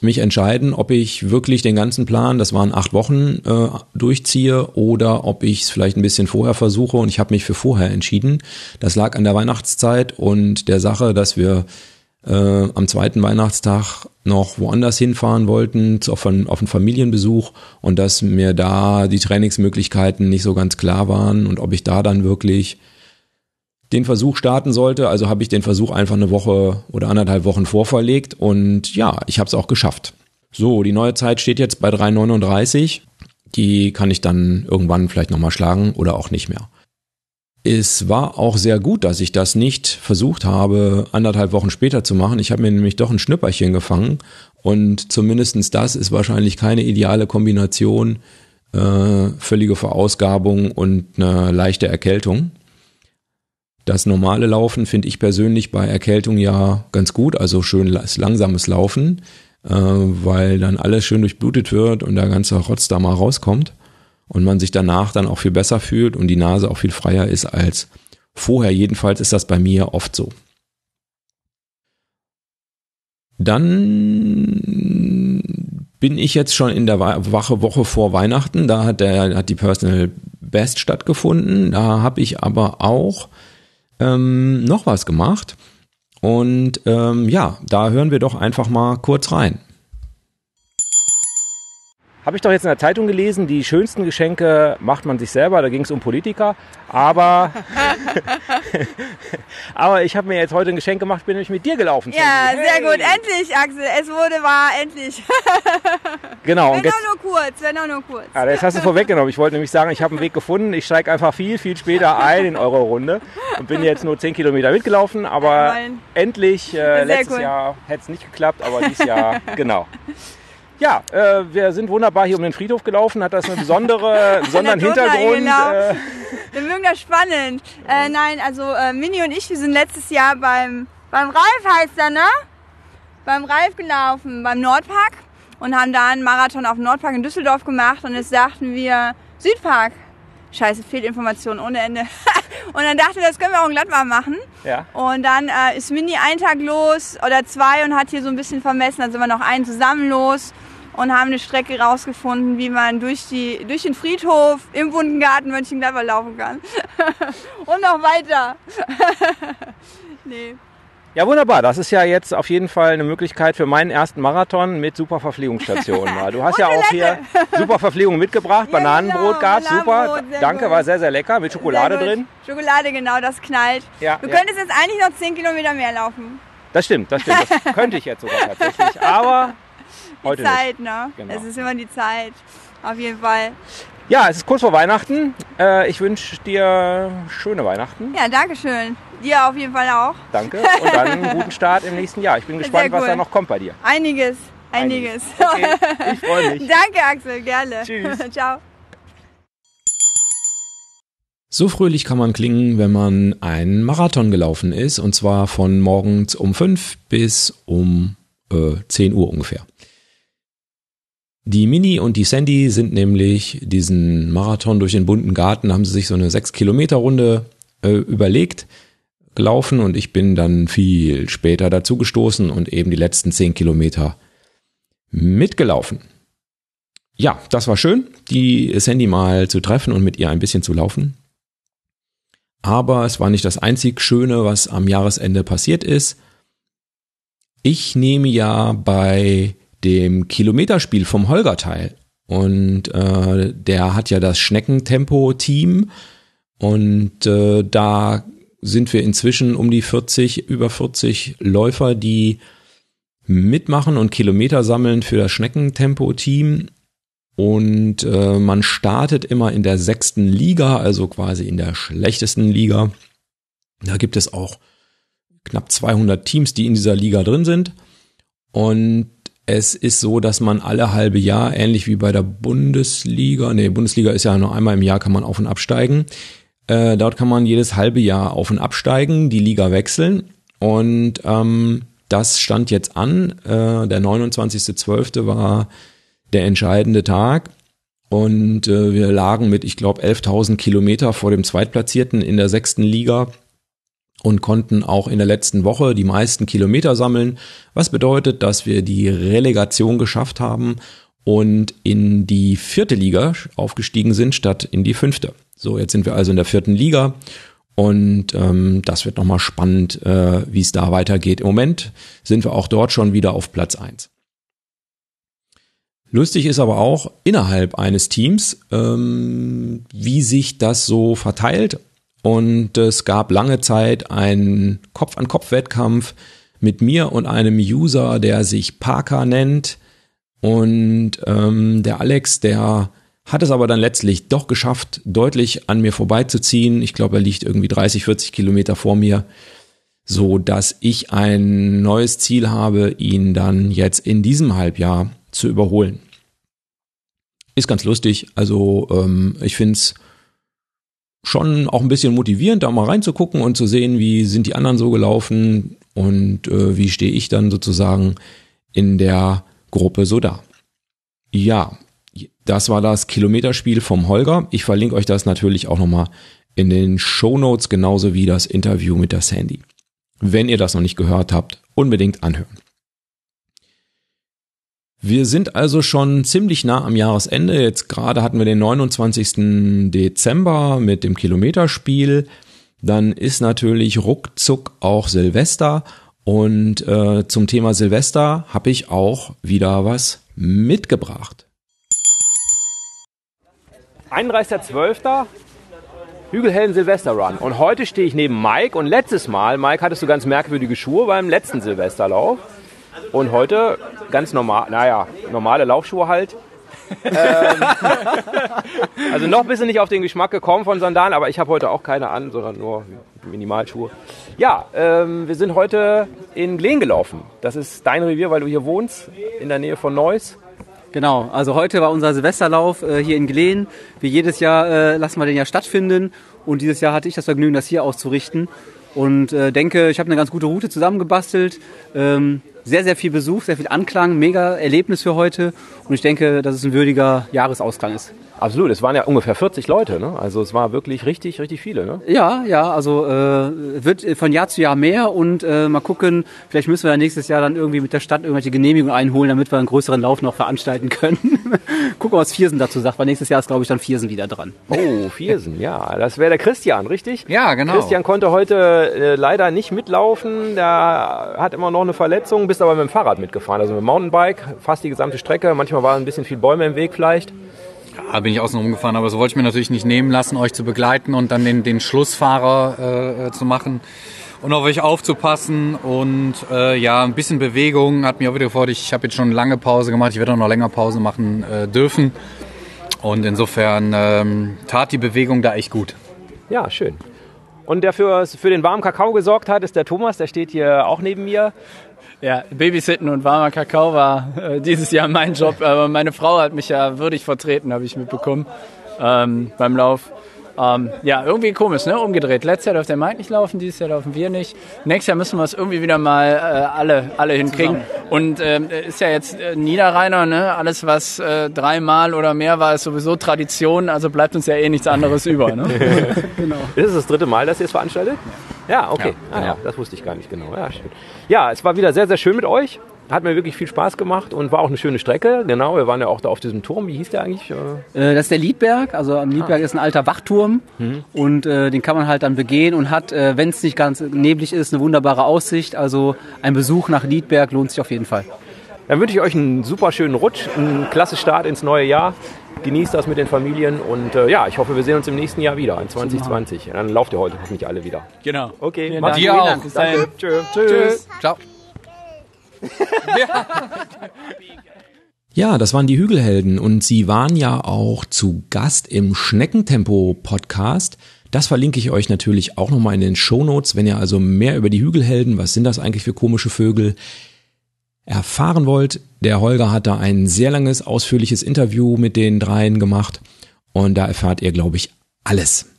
mich entscheiden, ob ich wirklich den ganzen Plan, das waren acht Wochen, äh, durchziehe oder ob ich es vielleicht ein bisschen vorher versuche. Und ich habe mich für vorher entschieden. Das lag an der Weihnachtszeit und der Sache, dass wir äh, am zweiten Weihnachtstag noch woanders hinfahren wollten, auf, einen, auf einen Familienbesuch und dass mir da die Trainingsmöglichkeiten nicht so ganz klar waren und ob ich da dann wirklich den Versuch starten sollte. Also habe ich den Versuch einfach eine Woche oder anderthalb Wochen vorverlegt und ja, ich habe es auch geschafft. So, die neue Zeit steht jetzt bei 3,39. Die kann ich dann irgendwann vielleicht nochmal schlagen oder auch nicht mehr. Es war auch sehr gut, dass ich das nicht versucht habe, anderthalb Wochen später zu machen. Ich habe mir nämlich doch ein Schnüpperchen gefangen und zumindestens das ist wahrscheinlich keine ideale Kombination, äh, völlige Verausgabung und eine leichte Erkältung. Das normale Laufen finde ich persönlich bei Erkältung ja ganz gut, also schön langsames Laufen, äh, weil dann alles schön durchblutet wird und der ganze Rotz da mal rauskommt und man sich danach dann auch viel besser fühlt und die Nase auch viel freier ist als vorher. Jedenfalls ist das bei mir oft so. Dann bin ich jetzt schon in der Wache Woche vor Weihnachten. Da hat, der, hat die Personal Best stattgefunden. Da habe ich aber auch ähm, noch was gemacht. Und ähm, ja, da hören wir doch einfach mal kurz rein. Habe ich doch jetzt in der Zeitung gelesen, die schönsten Geschenke macht man sich selber, da ging es um Politiker. Aber, [laughs] aber ich habe mir jetzt heute ein Geschenk gemacht, bin nämlich mit dir gelaufen. Ja, hey. sehr gut, endlich Axel, es wurde wahr, endlich. [laughs] genau. Wenn auch nur kurz, wenn auch nur kurz. Ja, das hast du vorweggenommen. Ich wollte nämlich sagen, ich habe einen Weg gefunden. Ich steige einfach viel, viel später ein in eure Runde und bin jetzt nur 10 Kilometer mitgelaufen. Aber ja, endlich, äh, letztes cool. Jahr hätte es nicht geklappt, aber dieses Jahr, [laughs] genau. Ja, äh, wir sind wunderbar hier um den Friedhof gelaufen, hat das einen besondere, [laughs] besonderen Hintergrund. Genau. Äh, [laughs] wir mögen das spannend. Äh, nein, also äh, Mini und ich, wir sind letztes Jahr beim, beim Ralf heißt er, ne? Beim Ralf gelaufen, beim Nordpark und haben da einen Marathon auf dem Nordpark in Düsseldorf gemacht und jetzt dachten wir, Südpark. Scheiße, Fehlinformation ohne Ende. [laughs] und dann dachten wir, das können wir auch in Gladbach machen. Ja. Und dann äh, ist Mini einen Tag los oder zwei und hat hier so ein bisschen vermessen. Dann sind wir noch einen zusammen los und haben eine Strecke rausgefunden, wie man durch, die, durch den Friedhof im bunten Garten Mönchengladbach laufen kann. [laughs] und noch weiter. [laughs] nee. Ja, wunderbar. Das ist ja jetzt auf jeden Fall eine Möglichkeit für meinen ersten Marathon mit super Verpflegungsstationen. Du hast [laughs] ja auch hier super Verpflegung mitgebracht. Ja, Bananenbrot genau. gab's, super. Danke, gut. war sehr, sehr lecker mit Schokolade drin. Schokolade, genau, das knallt. Ja, du ja. könntest jetzt eigentlich noch 10 Kilometer mehr laufen. Das stimmt, das stimmt. Das könnte ich jetzt sogar tatsächlich. Aber Heute die Zeit, nicht. ne? Genau. Es ist immer die Zeit. Auf jeden Fall. Ja, es ist kurz vor Weihnachten. Äh, ich wünsche dir schöne Weihnachten. Ja, danke schön. Dir auf jeden Fall auch. Danke und dann einen guten Start im nächsten Jahr. Ich bin gespannt, cool. was da noch kommt bei dir. Einiges, einiges. Okay, ich freue mich. [laughs] danke, Axel, gerne. Tschüss. [laughs] Ciao. So fröhlich kann man klingen, wenn man einen Marathon gelaufen ist, und zwar von morgens um 5 bis um äh, 10 Uhr ungefähr. Die Mini und die Sandy sind nämlich diesen Marathon durch den bunten Garten, haben sie sich so eine 6-Kilometer-Runde äh, überlegt, gelaufen und ich bin dann viel später dazu gestoßen und eben die letzten 10 Kilometer mitgelaufen. Ja, das war schön, die Sandy mal zu treffen und mit ihr ein bisschen zu laufen. Aber es war nicht das einzig Schöne, was am Jahresende passiert ist. Ich nehme ja bei dem Kilometerspiel vom Holger teil. Und äh, der hat ja das Schneckentempo-Team. Und äh, da sind wir inzwischen um die 40, über 40 Läufer, die mitmachen und Kilometer sammeln für das Schneckentempo-Team. Und äh, man startet immer in der sechsten Liga, also quasi in der schlechtesten Liga. Da gibt es auch knapp 200 Teams, die in dieser Liga drin sind. Und es ist so, dass man alle halbe Jahr, ähnlich wie bei der Bundesliga, nee, Bundesliga ist ja nur einmal im Jahr, kann man auf und absteigen. Äh, dort kann man jedes halbe Jahr auf und absteigen, die Liga wechseln. Und ähm, das stand jetzt an. Äh, der 29.12. war der entscheidende Tag. Und äh, wir lagen mit, ich glaube, 11.000 Kilometer vor dem Zweitplatzierten in der sechsten Liga und konnten auch in der letzten Woche die meisten Kilometer sammeln, was bedeutet, dass wir die Relegation geschafft haben und in die vierte Liga aufgestiegen sind statt in die fünfte. So, jetzt sind wir also in der vierten Liga und ähm, das wird nochmal spannend, äh, wie es da weitergeht. Im Moment sind wir auch dort schon wieder auf Platz eins. Lustig ist aber auch innerhalb eines Teams, ähm, wie sich das so verteilt. Und es gab lange Zeit einen Kopf-an-Kopf-Wettkampf mit mir und einem User, der sich Parker nennt. Und ähm, der Alex, der hat es aber dann letztlich doch geschafft, deutlich an mir vorbeizuziehen. Ich glaube, er liegt irgendwie 30, 40 Kilometer vor mir, so dass ich ein neues Ziel habe, ihn dann jetzt in diesem Halbjahr zu überholen. Ist ganz lustig. Also ähm, ich find's schon auch ein bisschen motivierend, da mal reinzugucken und zu sehen, wie sind die anderen so gelaufen und äh, wie stehe ich dann sozusagen in der Gruppe so da. Ja, das war das Kilometerspiel vom Holger. Ich verlinke euch das natürlich auch nochmal in den Show Notes, genauso wie das Interview mit der Sandy. Wenn ihr das noch nicht gehört habt, unbedingt anhören. Wir sind also schon ziemlich nah am Jahresende. Jetzt gerade hatten wir den 29. Dezember mit dem Kilometerspiel. Dann ist natürlich ruckzuck auch Silvester. Und äh, zum Thema Silvester habe ich auch wieder was mitgebracht. 31.12. Hügelhellen Silvester Run. Und heute stehe ich neben Mike. Und letztes Mal, Mike, hattest du ganz merkwürdige Schuhe beim letzten Silvesterlauf. Und heute ganz normal, naja, normale Laufschuhe halt. ähm, [laughs] also noch bist du nicht auf den Geschmack gekommen von Sandalen, aber ich habe heute auch keine an, sondern nur Minimalschuhe. Ja, ähm, wir sind heute in Glen gelaufen. Das ist dein Revier, weil du hier wohnst, in der Nähe von Neuss. Genau, also heute war unser Silvesterlauf äh, hier in Gleen. Wie jedes Jahr äh, lassen wir den ja stattfinden und dieses Jahr hatte ich das Vergnügen, das hier auszurichten und äh, denke, ich habe eine ganz gute Route zusammengebastelt. Ähm, sehr, sehr viel Besuch, sehr viel Anklang, mega Erlebnis für heute und ich denke, dass es ein würdiger Jahresausklang ist. Absolut, es waren ja ungefähr 40 Leute, ne? Also es war wirklich richtig, richtig viele, ne? Ja, ja, also äh, wird von Jahr zu Jahr mehr und äh, mal gucken, vielleicht müssen wir ja nächstes Jahr dann irgendwie mit der Stadt irgendwelche Genehmigungen einholen, damit wir einen größeren Lauf noch veranstalten können. [laughs] gucken, was Viersen dazu sagt, weil nächstes Jahr ist, glaube ich, dann Viersen wieder dran. Oh, Viersen, ja, das wäre der Christian, richtig? Ja, genau. Christian konnte heute äh, leider nicht mitlaufen, der hat immer noch eine Verletzung, bist aber mit dem Fahrrad mitgefahren, also mit dem Mountainbike, fast die gesamte Strecke, manchmal war ein bisschen viel Bäume im Weg vielleicht. Ja, bin ich außen rumgefahren, aber so wollte ich mir natürlich nicht nehmen lassen, euch zu begleiten und dann den, den Schlussfahrer äh, zu machen und auf euch aufzupassen und äh, ja, ein bisschen Bewegung hat mir auch wieder gefordert. Ich habe jetzt schon lange Pause gemacht, ich werde auch noch länger Pause machen äh, dürfen und insofern ähm, tat die Bewegung da echt gut. Ja, schön. Und der für, für den warmen Kakao gesorgt hat, ist der Thomas, der steht hier auch neben mir. Ja, Babysitten und warmer Kakao war äh, dieses Jahr mein Job, aber meine Frau hat mich ja würdig vertreten, habe ich mitbekommen ähm, beim Lauf. Ähm, ja, irgendwie komisch, ne? Umgedreht. Letztes Jahr darf der Mike nicht laufen, dieses Jahr laufen wir nicht. Nächstes Jahr müssen wir es irgendwie wieder mal äh, alle, alle hinkriegen. Zusammen. Und ähm, ist ja jetzt äh, Niederrheiner, ne? Alles, was äh, dreimal oder mehr war, ist sowieso Tradition, also bleibt uns ja eh nichts anderes über. Ne? [laughs] genau. Ist es das dritte Mal, dass ihr es veranstaltet? Ja, okay. Ja, ah, ja. das wusste ich gar nicht genau. Ja, schön. Ja, es war wieder sehr, sehr schön mit euch. Hat mir wirklich viel Spaß gemacht und war auch eine schöne Strecke. Genau, wir waren ja auch da auf diesem Turm. Wie hieß der eigentlich? Äh, das ist der Liedberg. Also am Liedberg ah. ist ein alter Wachturm mhm. und äh, den kann man halt dann begehen und hat, äh, wenn es nicht ganz neblig ist, eine wunderbare Aussicht. Also ein Besuch nach Liedberg lohnt sich auf jeden Fall. Dann wünsche ich euch einen super schönen Rutsch, einen klasse Start ins neue Jahr. Genießt das mit den Familien und äh, ja, ich hoffe, wir sehen uns im nächsten Jahr wieder, in 2020. Dann lauft ihr heute hoffentlich alle wieder. Genau. Okay, macht's gut. Auch. Danke. Tschö. Tschüss. Tschüss. Ciao. [laughs] Ja, das waren die Hügelhelden und sie waren ja auch zu Gast im Schneckentempo Podcast. Das verlinke ich euch natürlich auch nochmal in den Shownotes, wenn ihr also mehr über die Hügelhelden, was sind das eigentlich für komische Vögel, erfahren wollt. Der Holger hat da ein sehr langes, ausführliches Interview mit den dreien gemacht und da erfahrt ihr, glaube ich, alles.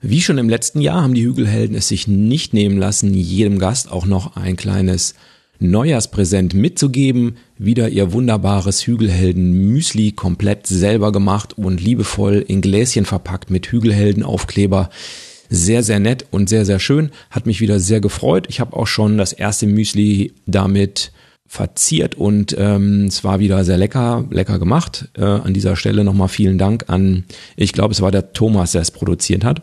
Wie schon im letzten Jahr haben die Hügelhelden es sich nicht nehmen lassen, jedem Gast auch noch ein kleines Neujahrspräsent mitzugeben. Wieder ihr wunderbares Hügelhelden Müsli komplett selber gemacht und liebevoll in Gläschen verpackt mit Hügelhelden Aufkleber. Sehr, sehr nett und sehr, sehr schön. Hat mich wieder sehr gefreut. Ich habe auch schon das erste Müsli damit verziert und ähm, es war wieder sehr lecker, lecker gemacht. Äh, an dieser Stelle nochmal vielen Dank an, ich glaube, es war der Thomas, der es produziert hat.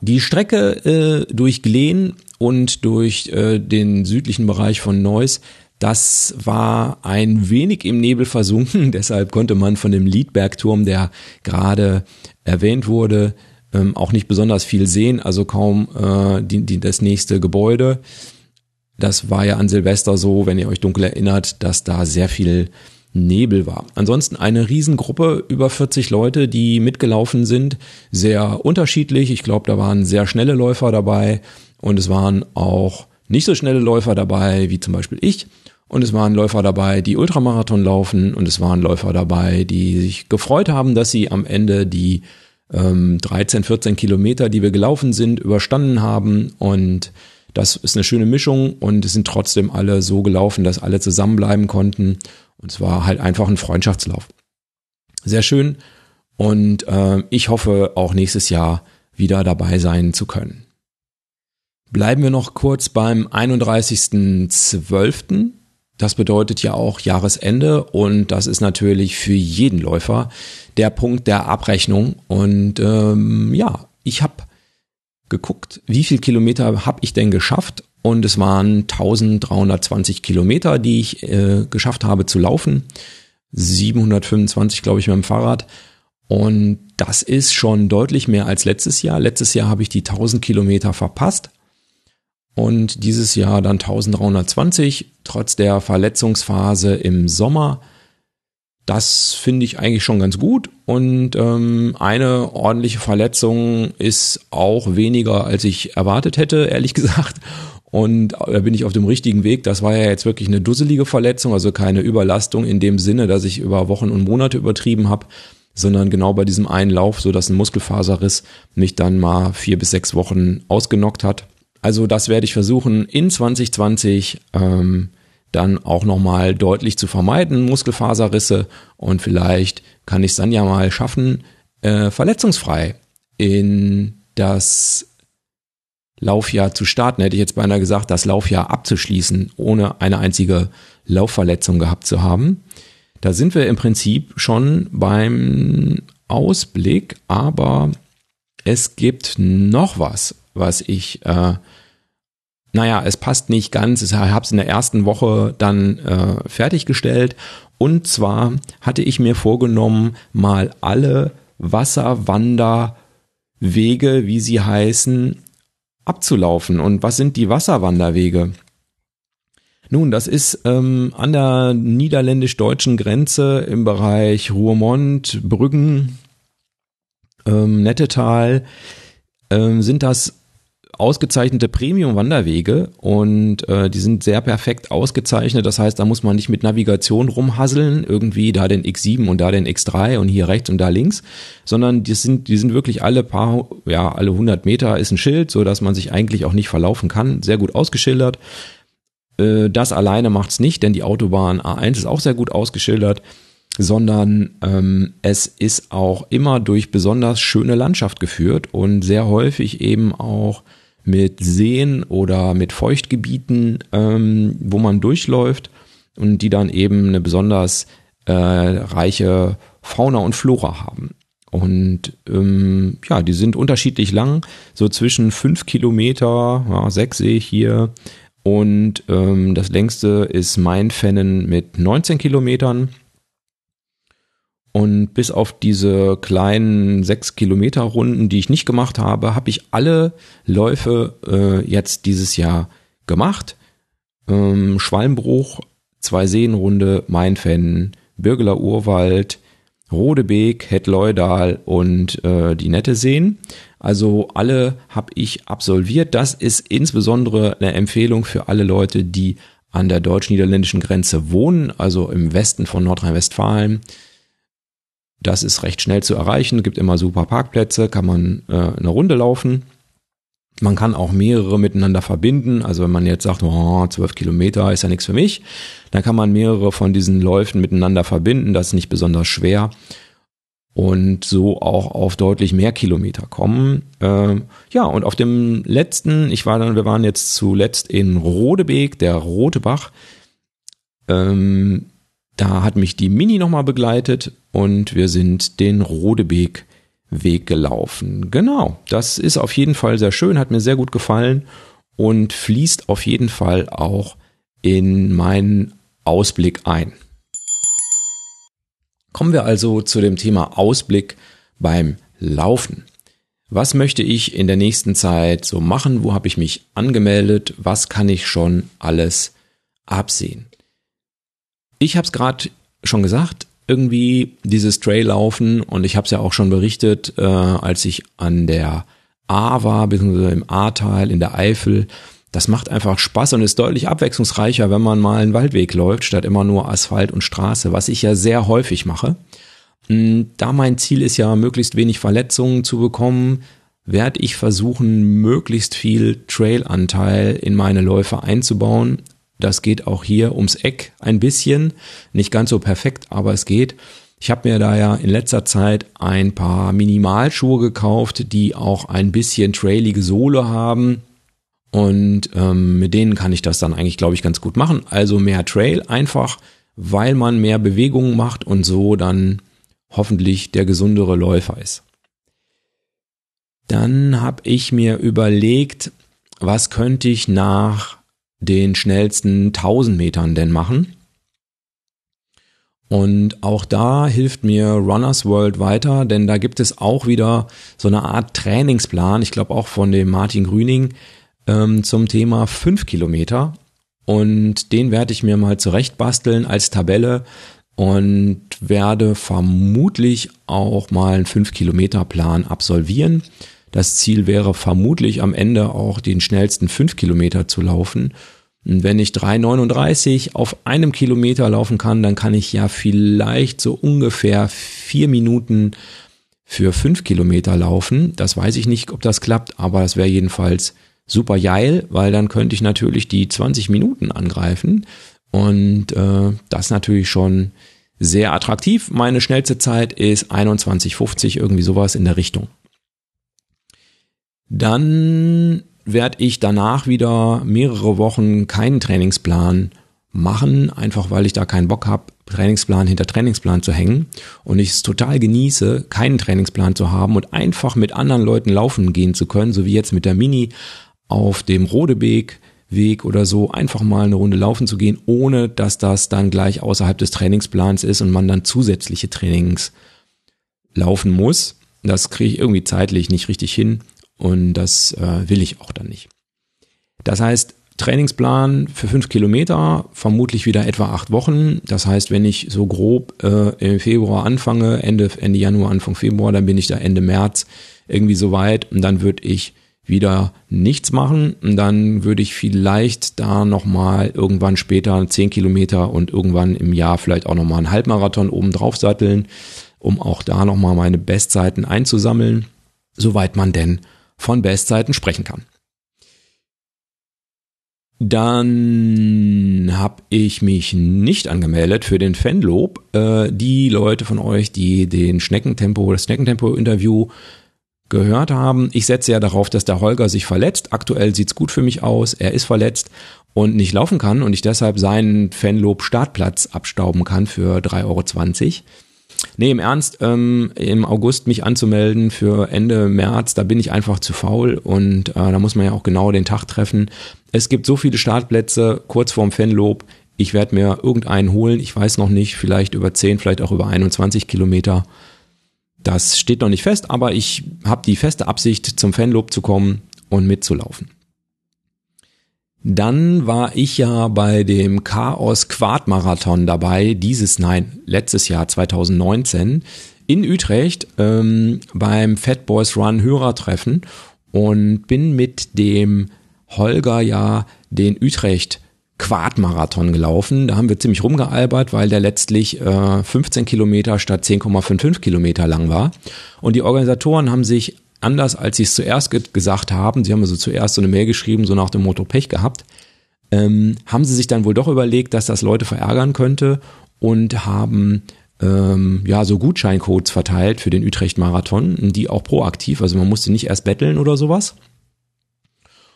Die Strecke äh, durch Glen und durch äh, den südlichen Bereich von Neuss, das war ein wenig im Nebel versunken. [laughs] Deshalb konnte man von dem Liedbergturm, der gerade erwähnt wurde, ähm, auch nicht besonders viel sehen. Also kaum äh, die, die, das nächste Gebäude. Das war ja an Silvester so, wenn ihr euch dunkel erinnert, dass da sehr viel Nebel war. Ansonsten eine Riesengruppe, über 40 Leute, die mitgelaufen sind, sehr unterschiedlich. Ich glaube, da waren sehr schnelle Läufer dabei und es waren auch nicht so schnelle Läufer dabei, wie zum Beispiel ich. Und es waren Läufer dabei, die Ultramarathon laufen und es waren Läufer dabei, die sich gefreut haben, dass sie am Ende die ähm, 13, 14 Kilometer, die wir gelaufen sind, überstanden haben und das ist eine schöne Mischung und es sind trotzdem alle so gelaufen, dass alle zusammenbleiben konnten und es war halt einfach ein Freundschaftslauf. Sehr schön. Und äh, ich hoffe auch nächstes Jahr wieder dabei sein zu können. Bleiben wir noch kurz beim 31.12. Das bedeutet ja auch Jahresende und das ist natürlich für jeden Läufer der Punkt der Abrechnung. Und ähm, ja, ich habe geguckt, wie viel Kilometer habe ich denn geschafft und es waren 1320 Kilometer, die ich äh, geschafft habe zu laufen. 725, glaube ich, mit dem Fahrrad. Und das ist schon deutlich mehr als letztes Jahr. Letztes Jahr habe ich die 1000 Kilometer verpasst. Und dieses Jahr dann 1320, trotz der Verletzungsphase im Sommer. Das finde ich eigentlich schon ganz gut. Und ähm, eine ordentliche Verletzung ist auch weniger, als ich erwartet hätte, ehrlich [laughs] gesagt. Und da bin ich auf dem richtigen Weg. Das war ja jetzt wirklich eine dusselige Verletzung, also keine Überlastung in dem Sinne, dass ich über Wochen und Monate übertrieben habe, sondern genau bei diesem einen Lauf, so dass ein Muskelfaserriss mich dann mal vier bis sechs Wochen ausgenockt hat. Also das werde ich versuchen in 2020 ähm, dann auch nochmal deutlich zu vermeiden, Muskelfaserrisse. Und vielleicht kann ich es dann ja mal schaffen, äh, verletzungsfrei in das Laufjahr zu starten. Hätte ich jetzt beinahe gesagt, das Laufjahr abzuschließen, ohne eine einzige Laufverletzung gehabt zu haben. Da sind wir im Prinzip schon beim Ausblick, aber es gibt noch was, was ich, äh, naja, es passt nicht ganz. Ich habe es in der ersten Woche dann äh, fertiggestellt. Und zwar hatte ich mir vorgenommen, mal alle Wasserwanderwege, wie sie heißen, abzulaufen. Und was sind die Wasserwanderwege? Nun, das ist ähm, an der niederländisch-deutschen Grenze im Bereich Ruhrmond, Brüggen, ähm, Nettetal, ähm, sind das ausgezeichnete Premium-Wanderwege und äh, die sind sehr perfekt ausgezeichnet. Das heißt, da muss man nicht mit Navigation rumhasseln, irgendwie da den X7 und da den X3 und hier rechts und da links, sondern die sind, die sind wirklich alle paar, ja, alle 100 Meter ist ein Schild, so dass man sich eigentlich auch nicht verlaufen kann. Sehr gut ausgeschildert. Äh, das alleine macht's nicht, denn die Autobahn A1 ist auch sehr gut ausgeschildert sondern ähm, es ist auch immer durch besonders schöne Landschaft geführt und sehr häufig eben auch mit Seen oder mit Feuchtgebieten, ähm, wo man durchläuft und die dann eben eine besonders äh, reiche Fauna und Flora haben. Und ähm, ja, die sind unterschiedlich lang, so zwischen fünf Kilometer, ja, sehe ich hier. Und ähm, das längste ist Mainfennen mit 19 Kilometern. Und bis auf diese kleinen sechs Kilometer Runden, die ich nicht gemacht habe, habe ich alle Läufe äh, jetzt dieses Jahr gemacht. Ähm, Schwalmbruch, zwei Seenrunde, Mainfennen, Birgeler Urwald, Rodebeek, Hetleudal und äh, die Nette Seen. Also alle habe ich absolviert. Das ist insbesondere eine Empfehlung für alle Leute, die an der deutsch-niederländischen Grenze wohnen, also im Westen von Nordrhein-Westfalen das ist recht schnell zu erreichen, gibt immer super Parkplätze, kann man äh, eine Runde laufen. Man kann auch mehrere miteinander verbinden. Also wenn man jetzt sagt, oh, 12 Kilometer ist ja nichts für mich, dann kann man mehrere von diesen Läufen miteinander verbinden. Das ist nicht besonders schwer und so auch auf deutlich mehr Kilometer kommen. Ähm, ja, und auf dem letzten, ich war dann, wir waren jetzt zuletzt in Rodebeek, der Rote Bach. Ähm, da hat mich die Mini nochmal begleitet und wir sind den Rodebeek Weg gelaufen. Genau, das ist auf jeden Fall sehr schön, hat mir sehr gut gefallen und fließt auf jeden Fall auch in meinen Ausblick ein. Kommen wir also zu dem Thema Ausblick beim Laufen. Was möchte ich in der nächsten Zeit so machen? Wo habe ich mich angemeldet? Was kann ich schon alles absehen? Ich habe es gerade schon gesagt, irgendwie dieses Trail-Laufen und ich habe es ja auch schon berichtet, äh, als ich an der A war, beziehungsweise im A-Teil in der Eifel. Das macht einfach Spaß und ist deutlich abwechslungsreicher, wenn man mal einen Waldweg läuft, statt immer nur Asphalt und Straße, was ich ja sehr häufig mache. Hm, da mein Ziel ist ja, möglichst wenig Verletzungen zu bekommen, werde ich versuchen, möglichst viel Trail-Anteil in meine Läufe einzubauen. Das geht auch hier ums Eck ein bisschen. Nicht ganz so perfekt, aber es geht. Ich habe mir da ja in letzter Zeit ein paar Minimalschuhe gekauft, die auch ein bisschen trailige Sohle haben. Und ähm, mit denen kann ich das dann eigentlich, glaube ich, ganz gut machen. Also mehr Trail einfach, weil man mehr Bewegungen macht und so dann hoffentlich der gesundere Läufer ist. Dann habe ich mir überlegt, was könnte ich nach den schnellsten 1000 Metern denn machen. Und auch da hilft mir Runners World weiter, denn da gibt es auch wieder so eine Art Trainingsplan, ich glaube auch von dem Martin Grüning ähm, zum Thema 5 Kilometer. Und den werde ich mir mal zurechtbasteln als Tabelle und werde vermutlich auch mal einen 5 Kilometer Plan absolvieren. Das Ziel wäre vermutlich am Ende auch den schnellsten fünf Kilometer zu laufen. Und wenn ich 3,39 auf einem Kilometer laufen kann, dann kann ich ja vielleicht so ungefähr vier Minuten für fünf Kilometer laufen. Das weiß ich nicht, ob das klappt, aber das wäre jedenfalls super geil, weil dann könnte ich natürlich die 20 Minuten angreifen. Und äh, das natürlich schon sehr attraktiv. Meine schnellste Zeit ist 21,50, irgendwie sowas in der Richtung. Dann werde ich danach wieder mehrere Wochen keinen Trainingsplan machen, einfach weil ich da keinen Bock habe, Trainingsplan hinter Trainingsplan zu hängen und ich es total genieße, keinen Trainingsplan zu haben und einfach mit anderen Leuten laufen gehen zu können, so wie jetzt mit der Mini auf dem Rodebeg Weg oder so, einfach mal eine Runde laufen zu gehen, ohne dass das dann gleich außerhalb des Trainingsplans ist und man dann zusätzliche Trainings laufen muss. Das kriege ich irgendwie zeitlich nicht richtig hin und das äh, will ich auch dann nicht. Das heißt, Trainingsplan für fünf Kilometer, vermutlich wieder etwa acht Wochen. Das heißt, wenn ich so grob äh, im Februar anfange, Ende, Ende Januar, Anfang Februar, dann bin ich da Ende März irgendwie so weit und dann würde ich wieder nichts machen. Und dann würde ich vielleicht da nochmal irgendwann später zehn Kilometer und irgendwann im Jahr vielleicht auch nochmal einen Halbmarathon oben drauf satteln, um auch da nochmal meine Bestzeiten einzusammeln, soweit man denn von Bestzeiten sprechen kann. Dann habe ich mich nicht angemeldet für den Fanlob. Äh, die Leute von euch, die den Schneckentempo, das Schneckentempo-Interview gehört haben. Ich setze ja darauf, dass der Holger sich verletzt. Aktuell sieht's gut für mich aus. Er ist verletzt und nicht laufen kann und ich deshalb seinen Fanlob Startplatz abstauben kann für 3,20 Euro. Nee, im Ernst, ähm, im August mich anzumelden für Ende März, da bin ich einfach zu faul und äh, da muss man ja auch genau den Tag treffen. Es gibt so viele Startplätze kurz vorm Fanlob. Ich werde mir irgendeinen holen. Ich weiß noch nicht, vielleicht über 10, vielleicht auch über 21 Kilometer. Das steht noch nicht fest, aber ich habe die feste Absicht, zum Fanlob zu kommen und mitzulaufen. Dann war ich ja bei dem Chaos Quad Marathon dabei, dieses, nein, letztes Jahr 2019 in Utrecht ähm, beim Fat Boys Run Hörertreffen und bin mit dem Holger ja den Utrecht Quadmarathon gelaufen. Da haben wir ziemlich rumgealbert, weil der letztlich äh, 15 Kilometer statt 10,55 Kilometer lang war. Und die Organisatoren haben sich anders, als sie es zuerst ge gesagt haben, sie haben also zuerst so eine Mail geschrieben, so nach dem Motto Pech gehabt, ähm, haben sie sich dann wohl doch überlegt, dass das Leute verärgern könnte und haben ähm, ja so Gutscheincodes verteilt für den Utrecht-Marathon, die auch proaktiv, also man musste nicht erst betteln oder sowas.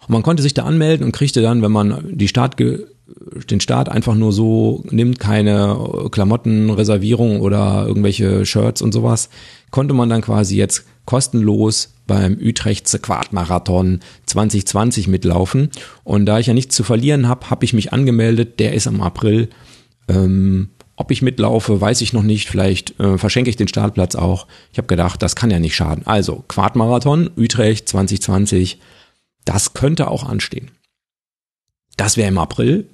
Und man konnte sich da anmelden und kriegte dann, wenn man die Start den Start einfach nur so nimmt, keine Klamottenreservierung oder irgendwelche Shirts und sowas, konnte man dann quasi jetzt kostenlos beim Utrechtse Quadmarathon 2020 mitlaufen. Und da ich ja nichts zu verlieren habe, habe ich mich angemeldet. Der ist am April. Ähm, ob ich mitlaufe, weiß ich noch nicht. Vielleicht äh, verschenke ich den Startplatz auch. Ich habe gedacht, das kann ja nicht schaden. Also Quadmarathon Utrecht 2020, das könnte auch anstehen. Das wäre im April.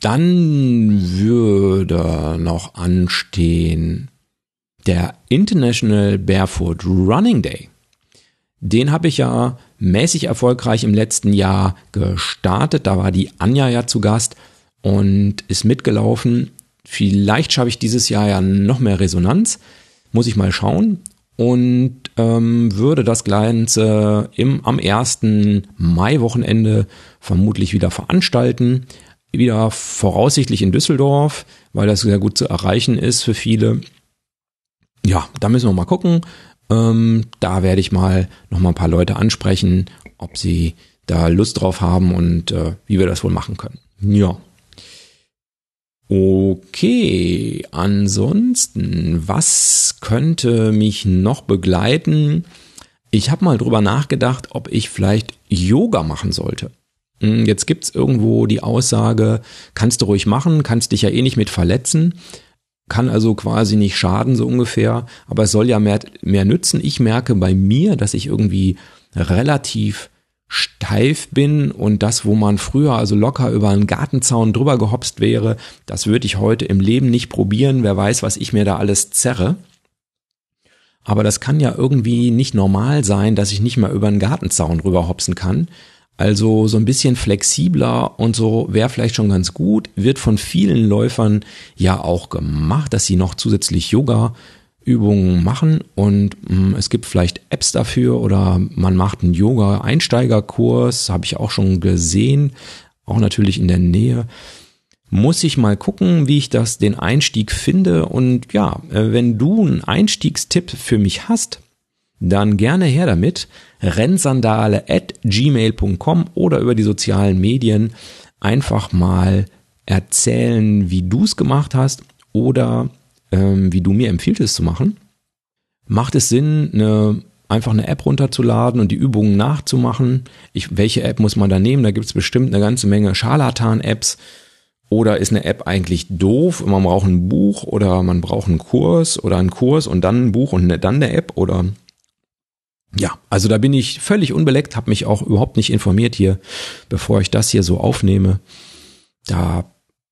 Dann würde noch anstehen der International Barefoot Running Day. Den habe ich ja mäßig erfolgreich im letzten Jahr gestartet. Da war die Anja ja zu Gast und ist mitgelaufen. Vielleicht schaffe ich dieses Jahr ja noch mehr Resonanz. Muss ich mal schauen. Und ähm, würde das Ganze im, am ersten Mai-Wochenende vermutlich wieder veranstalten wieder voraussichtlich in Düsseldorf, weil das sehr gut zu erreichen ist für viele. Ja, da müssen wir mal gucken. Ähm, da werde ich mal noch mal ein paar Leute ansprechen, ob sie da Lust drauf haben und äh, wie wir das wohl machen können. Ja. Okay, ansonsten, was könnte mich noch begleiten? Ich habe mal drüber nachgedacht, ob ich vielleicht Yoga machen sollte. Hm, jetzt gibt's irgendwo die Aussage, kannst du ruhig machen, kannst dich ja eh nicht mit verletzen, kann also quasi nicht schaden, so ungefähr, aber es soll ja mehr, mehr nützen. Ich merke bei mir, dass ich irgendwie relativ steif bin und das, wo man früher also locker über einen Gartenzaun drüber gehopst wäre, das würde ich heute im Leben nicht probieren. Wer weiß, was ich mir da alles zerre. Aber das kann ja irgendwie nicht normal sein, dass ich nicht mal über einen Gartenzaun rüber hopsen kann. Also so ein bisschen flexibler und so wäre vielleicht schon ganz gut. Wird von vielen Läufern ja auch gemacht, dass sie noch zusätzlich Yoga Übungen machen und mh, mm, es gibt vielleicht Apps dafür oder man macht einen Yoga-Einsteigerkurs, habe ich auch schon gesehen, auch natürlich in der Nähe. Muss ich mal gucken, wie ich das den Einstieg finde und ja, äh, wenn du einen Einstiegstipp für mich hast, dann gerne her damit. Rennsandale at gmail.com oder über die sozialen Medien einfach mal erzählen, wie du es gemacht hast oder ähm, wie du mir empfiehlst es zu machen. Macht es Sinn, eine, einfach eine App runterzuladen und die Übungen nachzumachen? Ich, welche App muss man da nehmen? Da gibt es bestimmt eine ganze Menge Scharlatan-Apps. Oder ist eine App eigentlich doof? Man braucht ein Buch oder man braucht einen Kurs oder einen Kurs und dann ein Buch und dann eine App oder ja, also da bin ich völlig unbeleckt, habe mich auch überhaupt nicht informiert hier, bevor ich das hier so aufnehme. Da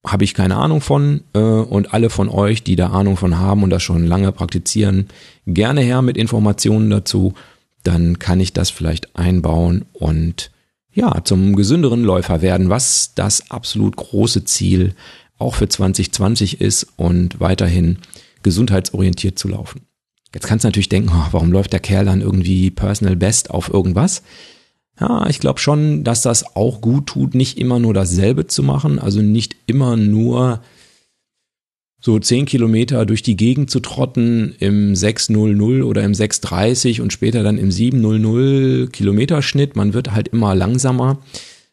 habe ich keine Ahnung von äh, und alle von euch, die da Ahnung von haben und das schon lange praktizieren, gerne her mit Informationen dazu. Dann kann ich das vielleicht einbauen und ja, zum gesünderen Läufer werden, was das absolut große Ziel auch für 2020 ist und weiterhin gesundheitsorientiert zu laufen. Jetzt kannst du natürlich denken, oh, warum läuft der Kerl dann irgendwie Personal Best auf irgendwas? Ja, ich glaube schon, dass das auch gut tut, nicht immer nur dasselbe zu machen, also nicht immer nur so zehn Kilometer durch die Gegend zu trotten im 600 oder im 630 und später dann im 700 Kilometerschnitt. Man wird halt immer langsamer,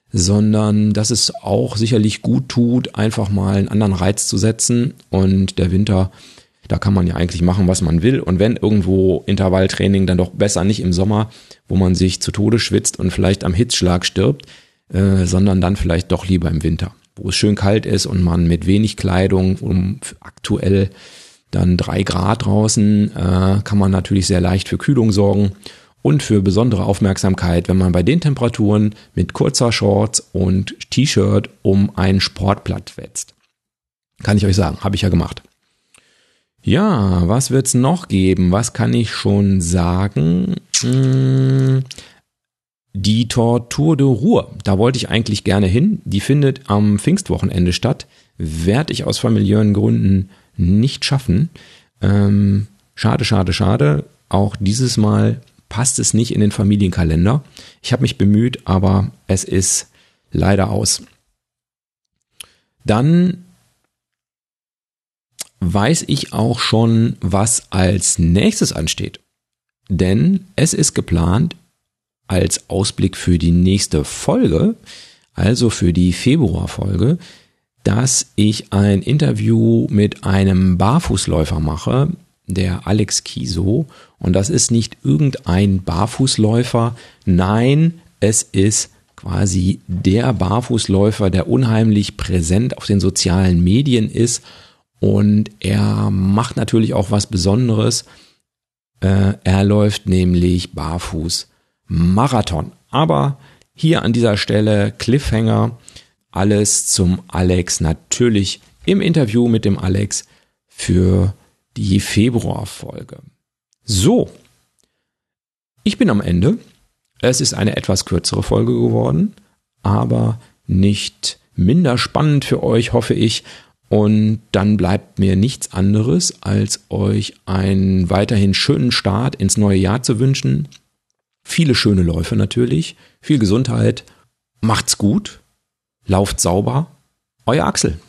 sondern dass es auch sicherlich gut tut, einfach mal einen anderen Reiz zu setzen und der Winter da kann man ja eigentlich machen, was man will. Und wenn irgendwo Intervalltraining, dann doch besser nicht im Sommer, wo man sich zu Tode schwitzt und vielleicht am Hitzschlag stirbt, äh, sondern dann vielleicht doch lieber im Winter, wo es schön kalt ist und man mit wenig Kleidung, um aktuell dann drei Grad draußen, äh, kann man natürlich sehr leicht für Kühlung sorgen und für besondere Aufmerksamkeit, wenn man bei den Temperaturen mit kurzer Shorts und T-Shirt um einen Sportplatz wetzt. Kann ich euch sagen, habe ich ja gemacht. Ja, was wird's noch geben? Was kann ich schon sagen? Hm, die Tortur de Ruhr, da wollte ich eigentlich gerne hin. Die findet am Pfingstwochenende statt. Werde ich aus familiären Gründen nicht schaffen. Ähm, schade, schade, schade. Auch dieses Mal passt es nicht in den Familienkalender. Ich habe mich bemüht, aber es ist leider aus. Dann weiß ich auch schon, was als nächstes ansteht. Denn es ist geplant als Ausblick für die nächste Folge, also für die Februarfolge, dass ich ein Interview mit einem Barfußläufer mache, der Alex Kiso. Und das ist nicht irgendein Barfußläufer, nein, es ist quasi der Barfußläufer, der unheimlich präsent auf den sozialen Medien ist und er macht natürlich auch was Besonderes. Äh, er läuft nämlich barfuß Marathon. Aber hier an dieser Stelle Cliffhanger. Alles zum Alex natürlich im Interview mit dem Alex für die Februarfolge. So. Ich bin am Ende. Es ist eine etwas kürzere Folge geworden, aber nicht minder spannend für euch, hoffe ich. Und dann bleibt mir nichts anderes, als euch einen weiterhin schönen Start ins neue Jahr zu wünschen. Viele schöne Läufe natürlich, viel Gesundheit, macht's gut, lauft sauber. Euer Axel.